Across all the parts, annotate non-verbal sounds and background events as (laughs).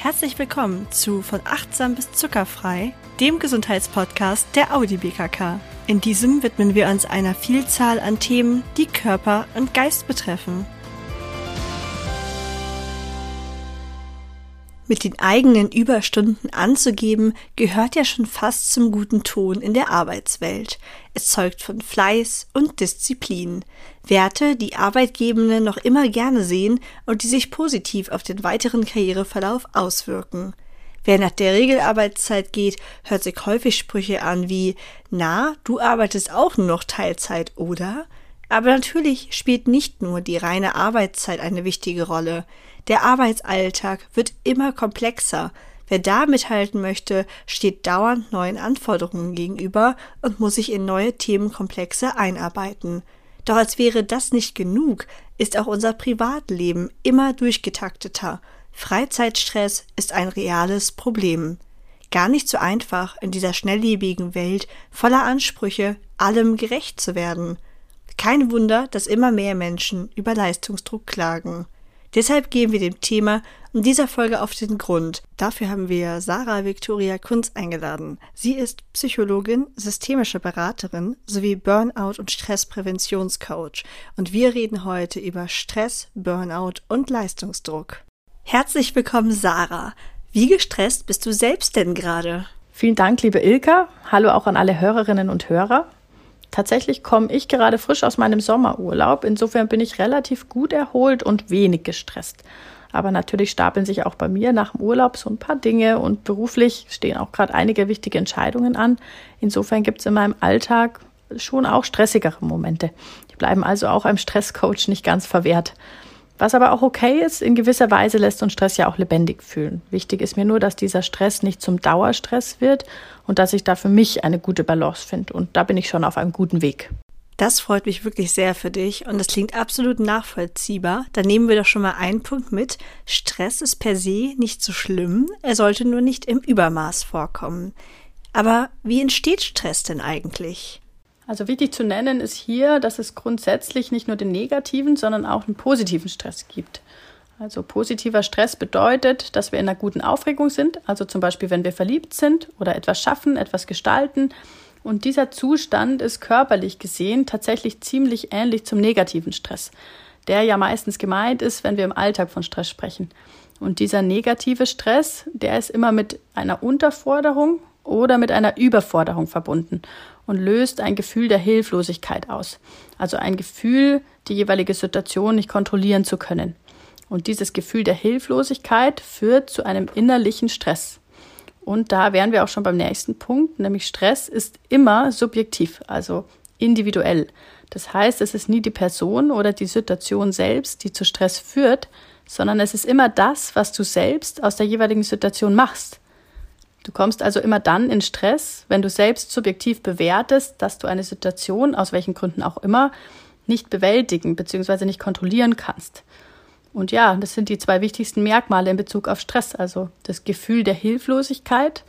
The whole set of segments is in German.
Herzlich willkommen zu Von achtsam bis zuckerfrei, dem Gesundheitspodcast der Audi BKK. In diesem widmen wir uns einer Vielzahl an Themen, die Körper und Geist betreffen. Mit den eigenen Überstunden anzugeben, gehört ja schon fast zum guten Ton in der Arbeitswelt. Es zeugt von Fleiß und Disziplin. Werte, die Arbeitgebende noch immer gerne sehen und die sich positiv auf den weiteren Karriereverlauf auswirken. Wer nach der Regelarbeitszeit geht, hört sich häufig Sprüche an wie Na, du arbeitest auch nur noch Teilzeit, oder? Aber natürlich spielt nicht nur die reine Arbeitszeit eine wichtige Rolle. Der Arbeitsalltag wird immer komplexer. Wer da mithalten möchte, steht dauernd neuen Anforderungen gegenüber und muss sich in neue Themenkomplexe einarbeiten. Doch als wäre das nicht genug, ist auch unser Privatleben immer durchgetakteter. Freizeitstress ist ein reales Problem. Gar nicht so einfach, in dieser schnelllebigen Welt voller Ansprüche allem gerecht zu werden. Kein Wunder, dass immer mehr Menschen über Leistungsdruck klagen. Deshalb gehen wir dem Thema in dieser Folge auf den Grund. Dafür haben wir Sarah Victoria Kunz eingeladen. Sie ist Psychologin, systemische Beraterin sowie Burnout- und Stresspräventionscoach. Und wir reden heute über Stress, Burnout und Leistungsdruck. Herzlich willkommen, Sarah. Wie gestresst bist du selbst denn gerade? Vielen Dank, liebe Ilka. Hallo auch an alle Hörerinnen und Hörer. Tatsächlich komme ich gerade frisch aus meinem Sommerurlaub. Insofern bin ich relativ gut erholt und wenig gestresst. Aber natürlich stapeln sich auch bei mir nach dem Urlaub so ein paar Dinge und beruflich stehen auch gerade einige wichtige Entscheidungen an. Insofern gibt es in meinem Alltag schon auch stressigere Momente. Die bleiben also auch einem Stresscoach nicht ganz verwehrt. Was aber auch okay ist, in gewisser Weise lässt uns Stress ja auch lebendig fühlen. Wichtig ist mir nur, dass dieser Stress nicht zum Dauerstress wird und dass ich da für mich eine gute Balance finde. Und da bin ich schon auf einem guten Weg. Das freut mich wirklich sehr für dich und das klingt absolut nachvollziehbar. Da nehmen wir doch schon mal einen Punkt mit. Stress ist per se nicht so schlimm, er sollte nur nicht im Übermaß vorkommen. Aber wie entsteht Stress denn eigentlich? Also wichtig zu nennen ist hier, dass es grundsätzlich nicht nur den negativen, sondern auch den positiven Stress gibt. Also positiver Stress bedeutet, dass wir in einer guten Aufregung sind, also zum Beispiel wenn wir verliebt sind oder etwas schaffen, etwas gestalten. Und dieser Zustand ist körperlich gesehen tatsächlich ziemlich ähnlich zum negativen Stress, der ja meistens gemeint ist, wenn wir im Alltag von Stress sprechen. Und dieser negative Stress, der ist immer mit einer Unterforderung oder mit einer Überforderung verbunden und löst ein Gefühl der Hilflosigkeit aus. Also ein Gefühl, die jeweilige Situation nicht kontrollieren zu können. Und dieses Gefühl der Hilflosigkeit führt zu einem innerlichen Stress. Und da wären wir auch schon beim nächsten Punkt, nämlich Stress ist immer subjektiv, also individuell. Das heißt, es ist nie die Person oder die Situation selbst, die zu Stress führt, sondern es ist immer das, was du selbst aus der jeweiligen Situation machst. Du kommst also immer dann in Stress, wenn du selbst subjektiv bewertest, dass du eine Situation, aus welchen Gründen auch immer, nicht bewältigen bzw. nicht kontrollieren kannst. Und ja, das sind die zwei wichtigsten Merkmale in Bezug auf Stress, also das Gefühl der Hilflosigkeit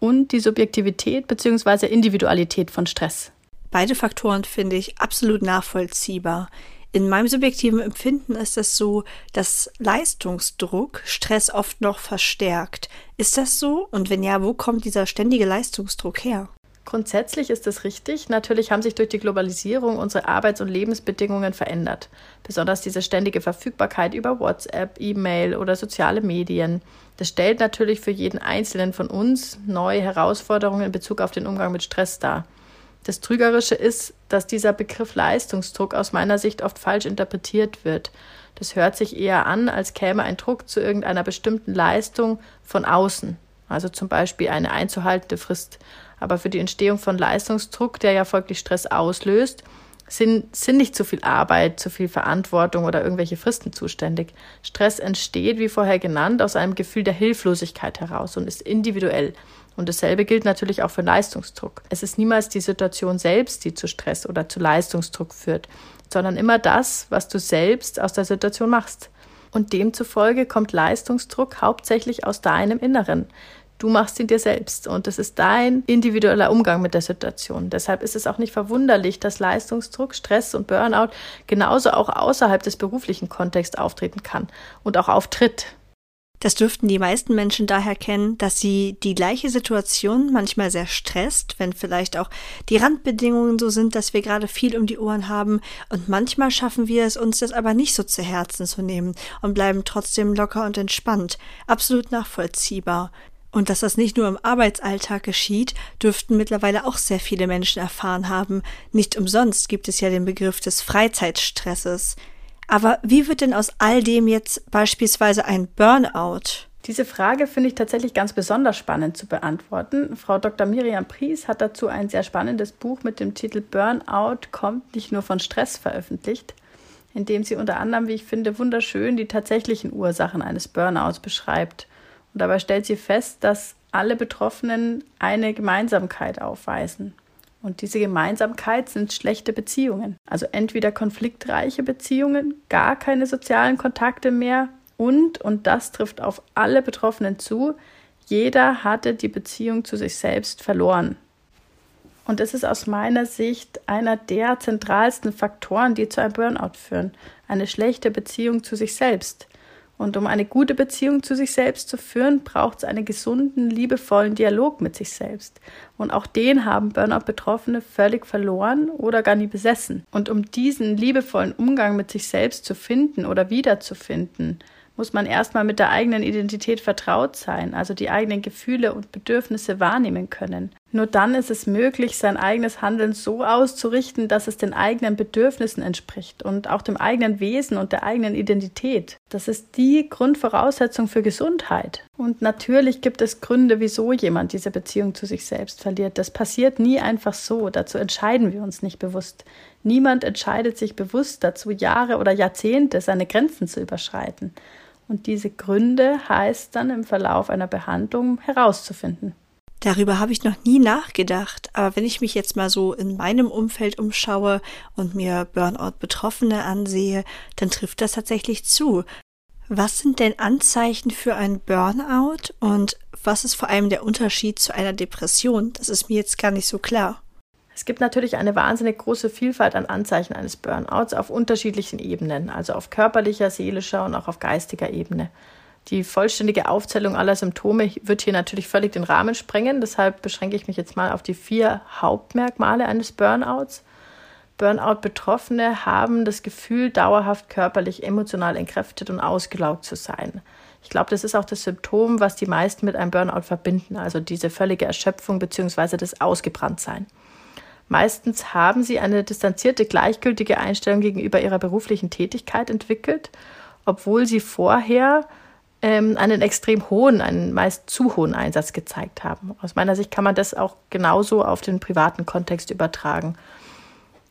und die Subjektivität bzw. Individualität von Stress. Beide Faktoren finde ich absolut nachvollziehbar. In meinem subjektiven Empfinden ist es so, dass Leistungsdruck Stress oft noch verstärkt. Ist das so? Und wenn ja, wo kommt dieser ständige Leistungsdruck her? Grundsätzlich ist es richtig. Natürlich haben sich durch die Globalisierung unsere Arbeits- und Lebensbedingungen verändert. Besonders diese ständige Verfügbarkeit über WhatsApp, E-Mail oder soziale Medien. Das stellt natürlich für jeden Einzelnen von uns neue Herausforderungen in Bezug auf den Umgang mit Stress dar. Das Trügerische ist, dass dieser Begriff Leistungsdruck aus meiner Sicht oft falsch interpretiert wird. Das hört sich eher an, als käme ein Druck zu irgendeiner bestimmten Leistung von außen, also zum Beispiel eine einzuhaltende Frist. Aber für die Entstehung von Leistungsdruck, der ja folglich Stress auslöst, sind, sind nicht zu viel Arbeit, zu viel Verantwortung oder irgendwelche Fristen zuständig. Stress entsteht, wie vorher genannt, aus einem Gefühl der Hilflosigkeit heraus und ist individuell. Und dasselbe gilt natürlich auch für Leistungsdruck. Es ist niemals die Situation selbst, die zu Stress oder zu Leistungsdruck führt, sondern immer das, was du selbst aus der Situation machst. Und demzufolge kommt Leistungsdruck hauptsächlich aus deinem Inneren. Du machst ihn dir selbst und es ist dein individueller Umgang mit der Situation. Deshalb ist es auch nicht verwunderlich, dass Leistungsdruck, Stress und Burnout genauso auch außerhalb des beruflichen Kontexts auftreten kann und auch auftritt. Das dürften die meisten Menschen daher kennen, dass sie die gleiche Situation manchmal sehr stresst, wenn vielleicht auch die Randbedingungen so sind, dass wir gerade viel um die Ohren haben und manchmal schaffen wir es uns das aber nicht so zu Herzen zu nehmen und bleiben trotzdem locker und entspannt. Absolut nachvollziehbar. Und dass das nicht nur im Arbeitsalltag geschieht, dürften mittlerweile auch sehr viele Menschen erfahren haben. Nicht umsonst gibt es ja den Begriff des Freizeitstresses. Aber wie wird denn aus all dem jetzt beispielsweise ein Burnout? Diese Frage finde ich tatsächlich ganz besonders spannend zu beantworten. Frau Dr. Miriam Pries hat dazu ein sehr spannendes Buch mit dem Titel Burnout kommt nicht nur von Stress veröffentlicht, in dem sie unter anderem, wie ich finde, wunderschön die tatsächlichen Ursachen eines Burnouts beschreibt. Und dabei stellt sie fest, dass alle Betroffenen eine Gemeinsamkeit aufweisen. Und diese Gemeinsamkeit sind schlechte Beziehungen. Also entweder konfliktreiche Beziehungen, gar keine sozialen Kontakte mehr und, und das trifft auf alle Betroffenen zu, jeder hatte die Beziehung zu sich selbst verloren. Und es ist aus meiner Sicht einer der zentralsten Faktoren, die zu einem Burnout führen. Eine schlechte Beziehung zu sich selbst. Und um eine gute Beziehung zu sich selbst zu führen, braucht es einen gesunden, liebevollen Dialog mit sich selbst. Und auch den haben Burnout-Betroffene völlig verloren oder gar nie besessen. Und um diesen liebevollen Umgang mit sich selbst zu finden oder wiederzufinden, muss man erstmal mit der eigenen Identität vertraut sein, also die eigenen Gefühle und Bedürfnisse wahrnehmen können. Nur dann ist es möglich, sein eigenes Handeln so auszurichten, dass es den eigenen Bedürfnissen entspricht und auch dem eigenen Wesen und der eigenen Identität. Das ist die Grundvoraussetzung für Gesundheit. Und natürlich gibt es Gründe, wieso jemand diese Beziehung zu sich selbst verliert. Das passiert nie einfach so. Dazu entscheiden wir uns nicht bewusst. Niemand entscheidet sich bewusst dazu, Jahre oder Jahrzehnte seine Grenzen zu überschreiten. Und diese Gründe heißt dann im Verlauf einer Behandlung herauszufinden. Darüber habe ich noch nie nachgedacht, aber wenn ich mich jetzt mal so in meinem Umfeld umschaue und mir Burnout-Betroffene ansehe, dann trifft das tatsächlich zu. Was sind denn Anzeichen für ein Burnout und was ist vor allem der Unterschied zu einer Depression? Das ist mir jetzt gar nicht so klar. Es gibt natürlich eine wahnsinnig große Vielfalt an Anzeichen eines Burnouts auf unterschiedlichen Ebenen, also auf körperlicher, seelischer und auch auf geistiger Ebene. Die vollständige Aufzählung aller Symptome wird hier natürlich völlig den Rahmen sprengen. Deshalb beschränke ich mich jetzt mal auf die vier Hauptmerkmale eines Burnouts. Burnout-Betroffene haben das Gefühl, dauerhaft körperlich, emotional entkräftet und ausgelaugt zu sein. Ich glaube, das ist auch das Symptom, was die meisten mit einem Burnout verbinden, also diese völlige Erschöpfung bzw. das Ausgebranntsein. Meistens haben sie eine distanzierte, gleichgültige Einstellung gegenüber ihrer beruflichen Tätigkeit entwickelt, obwohl sie vorher ähm, einen extrem hohen, einen meist zu hohen Einsatz gezeigt haben. Aus meiner Sicht kann man das auch genauso auf den privaten Kontext übertragen.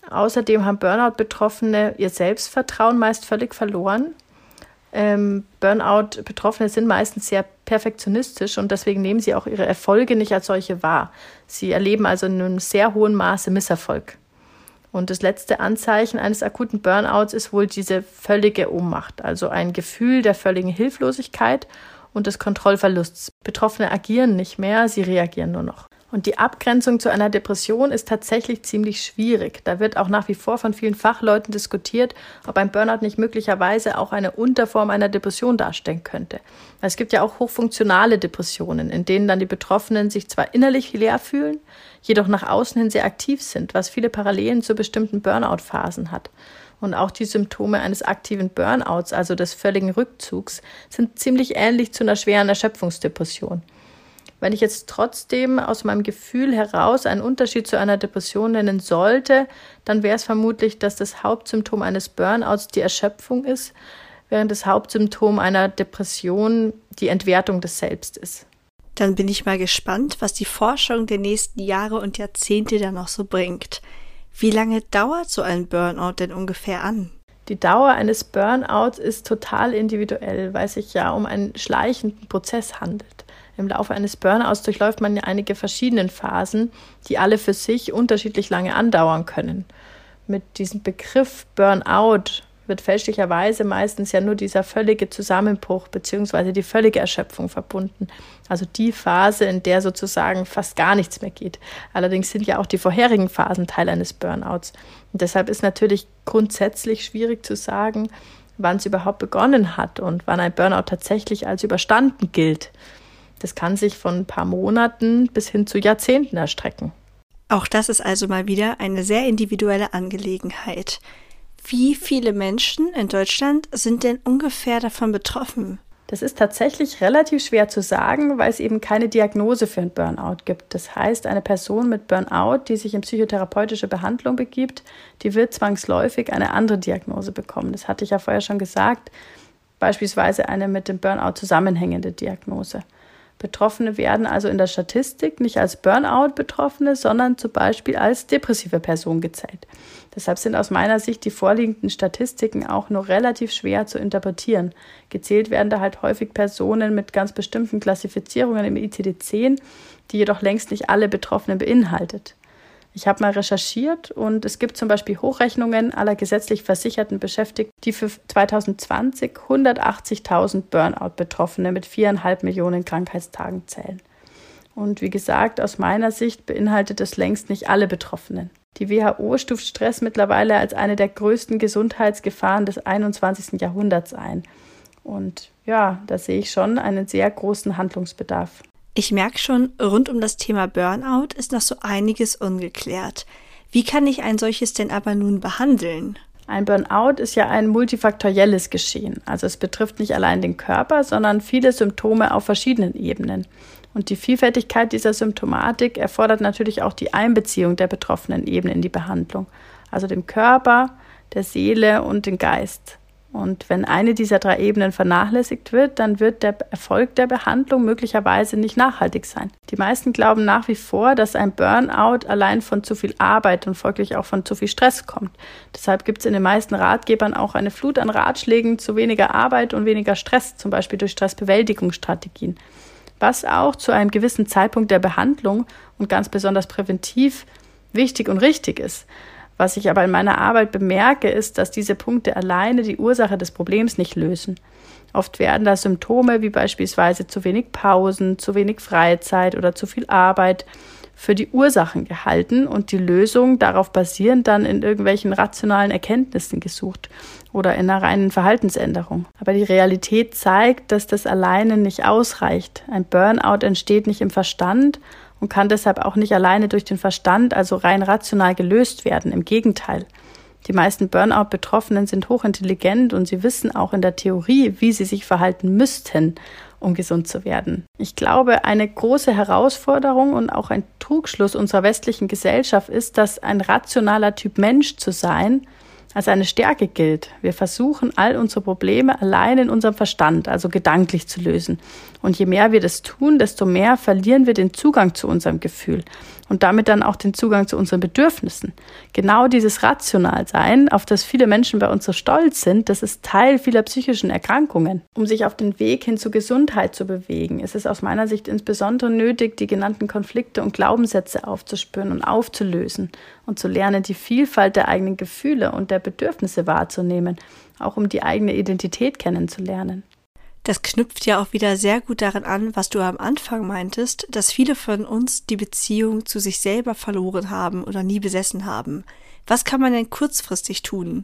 Außerdem haben Burnout-Betroffene ihr Selbstvertrauen meist völlig verloren ähm, Burnout-Betroffene sind meistens sehr perfektionistisch und deswegen nehmen sie auch ihre Erfolge nicht als solche wahr. Sie erleben also in einem sehr hohen Maße Misserfolg. Und das letzte Anzeichen eines akuten Burnouts ist wohl diese völlige Ohnmacht, also ein Gefühl der völligen Hilflosigkeit und des Kontrollverlusts. Betroffene agieren nicht mehr, sie reagieren nur noch. Und die Abgrenzung zu einer Depression ist tatsächlich ziemlich schwierig. Da wird auch nach wie vor von vielen Fachleuten diskutiert, ob ein Burnout nicht möglicherweise auch eine Unterform einer Depression darstellen könnte. Es gibt ja auch hochfunktionale Depressionen, in denen dann die Betroffenen sich zwar innerlich leer fühlen, jedoch nach außen hin sehr aktiv sind, was viele Parallelen zu bestimmten Burnout-Phasen hat. Und auch die Symptome eines aktiven Burnouts, also des völligen Rückzugs, sind ziemlich ähnlich zu einer schweren Erschöpfungsdepression. Wenn ich jetzt trotzdem aus meinem Gefühl heraus einen Unterschied zu einer Depression nennen sollte, dann wäre es vermutlich, dass das Hauptsymptom eines Burnouts die Erschöpfung ist, während das Hauptsymptom einer Depression die Entwertung des Selbst ist. Dann bin ich mal gespannt, was die Forschung der nächsten Jahre und Jahrzehnte dann noch so bringt. Wie lange dauert so ein Burnout denn ungefähr an? Die Dauer eines Burnouts ist total individuell, weil es sich ja um einen schleichenden Prozess handelt. Im Laufe eines Burnouts durchläuft man ja einige verschiedene Phasen, die alle für sich unterschiedlich lange andauern können. Mit diesem Begriff Burnout wird fälschlicherweise meistens ja nur dieser völlige Zusammenbruch bzw. die völlige Erschöpfung verbunden. Also die Phase, in der sozusagen fast gar nichts mehr geht. Allerdings sind ja auch die vorherigen Phasen Teil eines Burnouts. Und deshalb ist natürlich grundsätzlich schwierig zu sagen, wann es überhaupt begonnen hat und wann ein Burnout tatsächlich als überstanden gilt. Das kann sich von ein paar Monaten bis hin zu Jahrzehnten erstrecken. Auch das ist also mal wieder eine sehr individuelle Angelegenheit. Wie viele Menschen in Deutschland sind denn ungefähr davon betroffen? Das ist tatsächlich relativ schwer zu sagen, weil es eben keine Diagnose für ein Burnout gibt. Das heißt, eine Person mit Burnout, die sich in psychotherapeutische Behandlung begibt, die wird zwangsläufig eine andere Diagnose bekommen. Das hatte ich ja vorher schon gesagt, beispielsweise eine mit dem Burnout zusammenhängende Diagnose. Betroffene werden also in der Statistik nicht als Burnout-Betroffene, sondern zum Beispiel als depressive Person gezählt. Deshalb sind aus meiner Sicht die vorliegenden Statistiken auch nur relativ schwer zu interpretieren. Gezählt werden da halt häufig Personen mit ganz bestimmten Klassifizierungen im ICD-10, die jedoch längst nicht alle Betroffenen beinhaltet. Ich habe mal recherchiert und es gibt zum Beispiel Hochrechnungen aller gesetzlich versicherten Beschäftigten, die für 2020 180.000 Burnout-Betroffene mit viereinhalb Millionen Krankheitstagen zählen. Und wie gesagt, aus meiner Sicht beinhaltet es längst nicht alle Betroffenen. Die WHO stuft Stress mittlerweile als eine der größten Gesundheitsgefahren des 21. Jahrhunderts ein. Und ja, da sehe ich schon einen sehr großen Handlungsbedarf. Ich merke schon, rund um das Thema Burnout ist noch so einiges ungeklärt. Wie kann ich ein solches denn aber nun behandeln? Ein Burnout ist ja ein multifaktorielles Geschehen. Also es betrifft nicht allein den Körper, sondern viele Symptome auf verschiedenen Ebenen. Und die Vielfältigkeit dieser Symptomatik erfordert natürlich auch die Einbeziehung der betroffenen Ebenen in die Behandlung. Also dem Körper, der Seele und den Geist. Und wenn eine dieser drei Ebenen vernachlässigt wird, dann wird der Erfolg der Behandlung möglicherweise nicht nachhaltig sein. Die meisten glauben nach wie vor, dass ein Burnout allein von zu viel Arbeit und folglich auch von zu viel Stress kommt. Deshalb gibt es in den meisten Ratgebern auch eine Flut an Ratschlägen zu weniger Arbeit und weniger Stress, zum Beispiel durch Stressbewältigungsstrategien. Was auch zu einem gewissen Zeitpunkt der Behandlung und ganz besonders präventiv wichtig und richtig ist. Was ich aber in meiner Arbeit bemerke, ist, dass diese Punkte alleine die Ursache des Problems nicht lösen. Oft werden da Symptome wie beispielsweise zu wenig Pausen, zu wenig Freizeit oder zu viel Arbeit für die Ursachen gehalten und die Lösung darauf basierend dann in irgendwelchen rationalen Erkenntnissen gesucht oder in einer reinen Verhaltensänderung. Aber die Realität zeigt, dass das alleine nicht ausreicht. Ein Burnout entsteht nicht im Verstand und kann deshalb auch nicht alleine durch den Verstand, also rein rational gelöst werden. Im Gegenteil. Die meisten Burnout-Betroffenen sind hochintelligent und sie wissen auch in der Theorie, wie sie sich verhalten müssten, um gesund zu werden. Ich glaube, eine große Herausforderung und auch ein Trugschluss unserer westlichen Gesellschaft ist, dass ein rationaler Typ Mensch zu sein als eine Stärke gilt. Wir versuchen, all unsere Probleme allein in unserem Verstand, also gedanklich zu lösen. Und je mehr wir das tun, desto mehr verlieren wir den Zugang zu unserem Gefühl und damit dann auch den Zugang zu unseren Bedürfnissen. Genau dieses Rationalsein, auf das viele Menschen bei uns so stolz sind, das ist Teil vieler psychischen Erkrankungen. Um sich auf den Weg hin zur Gesundheit zu bewegen, ist es aus meiner Sicht insbesondere nötig, die genannten Konflikte und Glaubenssätze aufzuspüren und aufzulösen und zu lernen, die Vielfalt der eigenen Gefühle und der Bedürfnisse wahrzunehmen, auch um die eigene Identität kennenzulernen. Das knüpft ja auch wieder sehr gut daran an, was du am Anfang meintest, dass viele von uns die Beziehung zu sich selber verloren haben oder nie besessen haben. Was kann man denn kurzfristig tun?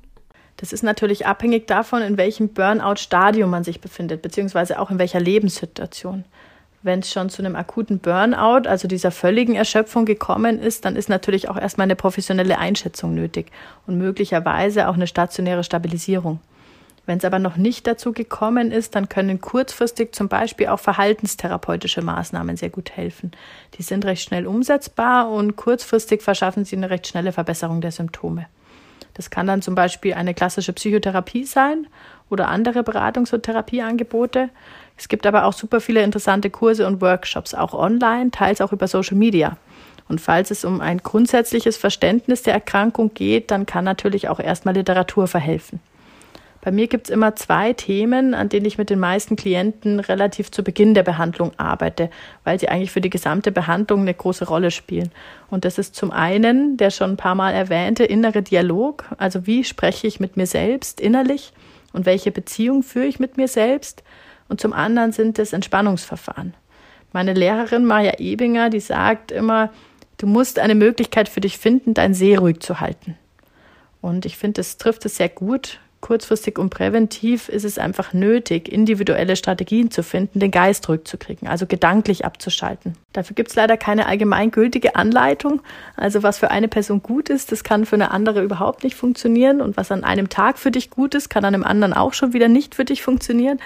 Das ist natürlich abhängig davon, in welchem Burnout-Stadium man sich befindet, beziehungsweise auch in welcher Lebenssituation. Wenn es schon zu einem akuten Burnout, also dieser völligen Erschöpfung gekommen ist, dann ist natürlich auch erstmal eine professionelle Einschätzung nötig und möglicherweise auch eine stationäre Stabilisierung. Wenn es aber noch nicht dazu gekommen ist, dann können kurzfristig zum Beispiel auch verhaltenstherapeutische Maßnahmen sehr gut helfen. Die sind recht schnell umsetzbar und kurzfristig verschaffen sie eine recht schnelle Verbesserung der Symptome. Das kann dann zum Beispiel eine klassische Psychotherapie sein oder andere Beratungs- und Therapieangebote. Es gibt aber auch super viele interessante Kurse und Workshops, auch online, teils auch über Social Media. Und falls es um ein grundsätzliches Verständnis der Erkrankung geht, dann kann natürlich auch erstmal Literatur verhelfen. Bei mir gibt es immer zwei Themen, an denen ich mit den meisten Klienten relativ zu Beginn der Behandlung arbeite, weil sie eigentlich für die gesamte Behandlung eine große Rolle spielen. Und das ist zum einen der schon ein paar Mal erwähnte innere Dialog, also wie spreche ich mit mir selbst innerlich und welche Beziehung führe ich mit mir selbst. Und zum anderen sind es Entspannungsverfahren. Meine Lehrerin Maja Ebinger, die sagt immer, du musst eine Möglichkeit für dich finden, dein See ruhig zu halten. Und ich finde, das trifft es sehr gut kurzfristig und präventiv ist es einfach nötig, individuelle Strategien zu finden, den Geist rückzukriegen, also gedanklich abzuschalten. Dafür gibt es leider keine allgemeingültige Anleitung. Also was für eine Person gut ist, das kann für eine andere überhaupt nicht funktionieren. Und was an einem Tag für dich gut ist, kann an einem anderen auch schon wieder nicht für dich funktionieren.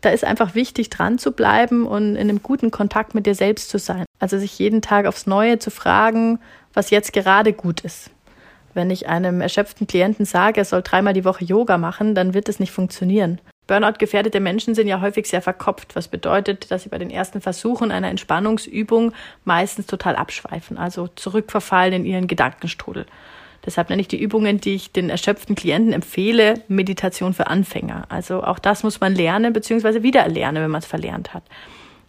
Da ist einfach wichtig, dran zu bleiben und in einem guten Kontakt mit dir selbst zu sein. Also sich jeden Tag aufs Neue zu fragen, was jetzt gerade gut ist. Wenn ich einem erschöpften Klienten sage, er soll dreimal die Woche Yoga machen, dann wird es nicht funktionieren. Burnout-gefährdete Menschen sind ja häufig sehr verkopft, was bedeutet, dass sie bei den ersten Versuchen einer Entspannungsübung meistens total abschweifen, also zurückverfallen in ihren Gedankenstrudel. Deshalb nenne ich die Übungen, die ich den erschöpften Klienten empfehle, Meditation für Anfänger. Also auch das muss man lernen bzw. wiedererlernen, wenn man es verlernt hat.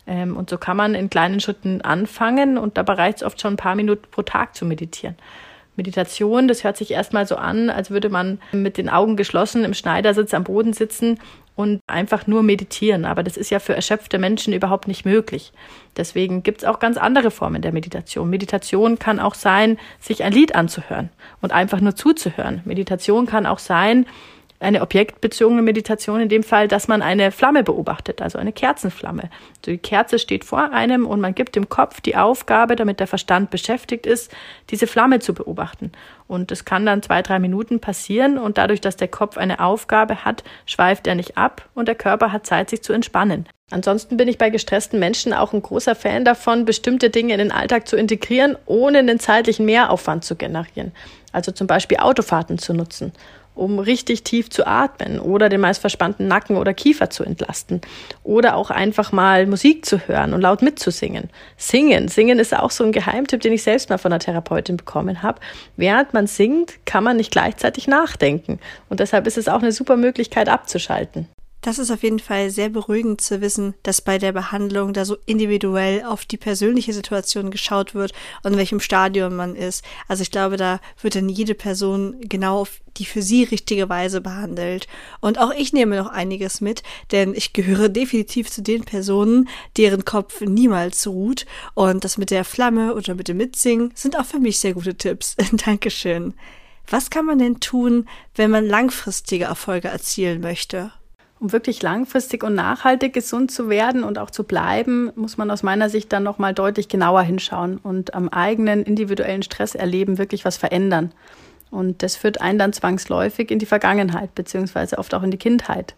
Ähm, und so kann man in kleinen Schritten anfangen und dabei reicht es oft schon ein paar Minuten pro Tag zu meditieren. Meditation, das hört sich erstmal so an, als würde man mit den Augen geschlossen im Schneidersitz am Boden sitzen und einfach nur meditieren. Aber das ist ja für erschöpfte Menschen überhaupt nicht möglich. Deswegen gibt es auch ganz andere Formen der Meditation. Meditation kann auch sein, sich ein Lied anzuhören und einfach nur zuzuhören. Meditation kann auch sein, eine objektbezogene Meditation in dem Fall, dass man eine Flamme beobachtet, also eine Kerzenflamme. Also die Kerze steht vor einem und man gibt dem Kopf die Aufgabe, damit der Verstand beschäftigt ist, diese Flamme zu beobachten. Und das kann dann zwei, drei Minuten passieren und dadurch, dass der Kopf eine Aufgabe hat, schweift er nicht ab und der Körper hat Zeit, sich zu entspannen. Ansonsten bin ich bei gestressten Menschen auch ein großer Fan davon, bestimmte Dinge in den Alltag zu integrieren, ohne einen zeitlichen Mehraufwand zu generieren. Also zum Beispiel Autofahrten zu nutzen um richtig tief zu atmen oder den meist verspannten Nacken oder Kiefer zu entlasten oder auch einfach mal Musik zu hören und laut mitzusingen. Singen, singen ist auch so ein Geheimtipp, den ich selbst mal von einer Therapeutin bekommen habe. Während man singt, kann man nicht gleichzeitig nachdenken und deshalb ist es auch eine super Möglichkeit abzuschalten. Das ist auf jeden Fall sehr beruhigend zu wissen, dass bei der Behandlung da so individuell auf die persönliche Situation geschaut wird und in welchem Stadium man ist. Also ich glaube, da wird dann jede Person genau auf die für sie richtige Weise behandelt. Und auch ich nehme noch einiges mit, denn ich gehöre (laughs) definitiv zu den Personen, deren Kopf niemals ruht. Und das mit der Flamme oder mit dem Mitsingen sind auch für mich sehr gute Tipps. (laughs) Dankeschön. Was kann man denn tun, wenn man langfristige Erfolge erzielen möchte? Um wirklich langfristig und nachhaltig gesund zu werden und auch zu bleiben, muss man aus meiner Sicht dann nochmal deutlich genauer hinschauen und am eigenen individuellen Stresserleben wirklich was verändern. Und das führt einen dann zwangsläufig in die Vergangenheit, beziehungsweise oft auch in die Kindheit.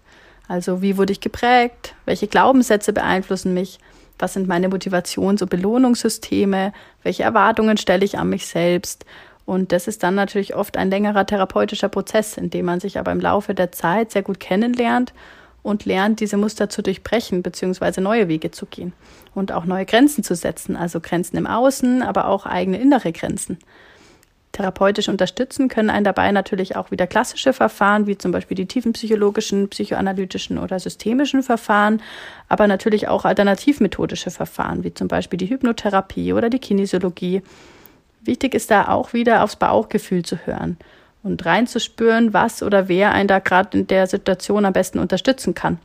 Also wie wurde ich geprägt? Welche Glaubenssätze beeinflussen mich? Was sind meine Motivations- und Belohnungssysteme? Welche Erwartungen stelle ich an mich selbst? Und das ist dann natürlich oft ein längerer therapeutischer Prozess, in dem man sich aber im Laufe der Zeit sehr gut kennenlernt und lernt, diese Muster zu durchbrechen, beziehungsweise neue Wege zu gehen und auch neue Grenzen zu setzen, also Grenzen im Außen, aber auch eigene innere Grenzen. Therapeutisch unterstützen können einen dabei natürlich auch wieder klassische Verfahren, wie zum Beispiel die tiefenpsychologischen, psychoanalytischen oder systemischen Verfahren, aber natürlich auch alternativmethodische Verfahren, wie zum Beispiel die Hypnotherapie oder die Kinesiologie Wichtig ist da auch wieder aufs Bauchgefühl zu hören und reinzuspüren, was oder wer einen da gerade in der Situation am besten unterstützen kann.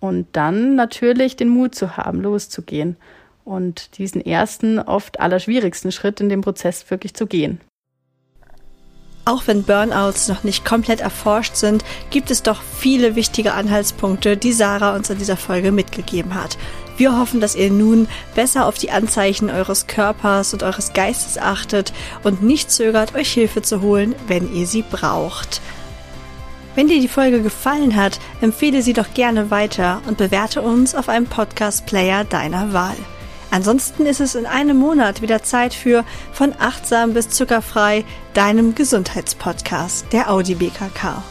Und dann natürlich den Mut zu haben, loszugehen und diesen ersten, oft allerschwierigsten Schritt in dem Prozess wirklich zu gehen. Auch wenn Burnouts noch nicht komplett erforscht sind, gibt es doch viele wichtige Anhaltspunkte, die Sarah uns in dieser Folge mitgegeben hat. Wir hoffen, dass ihr nun besser auf die Anzeichen eures Körpers und eures Geistes achtet und nicht zögert, euch Hilfe zu holen, wenn ihr sie braucht. Wenn dir die Folge gefallen hat, empfehle sie doch gerne weiter und bewerte uns auf einem Podcast-Player deiner Wahl. Ansonsten ist es in einem Monat wieder Zeit für von achtsam bis zuckerfrei, deinem Gesundheitspodcast, der Audi BKK.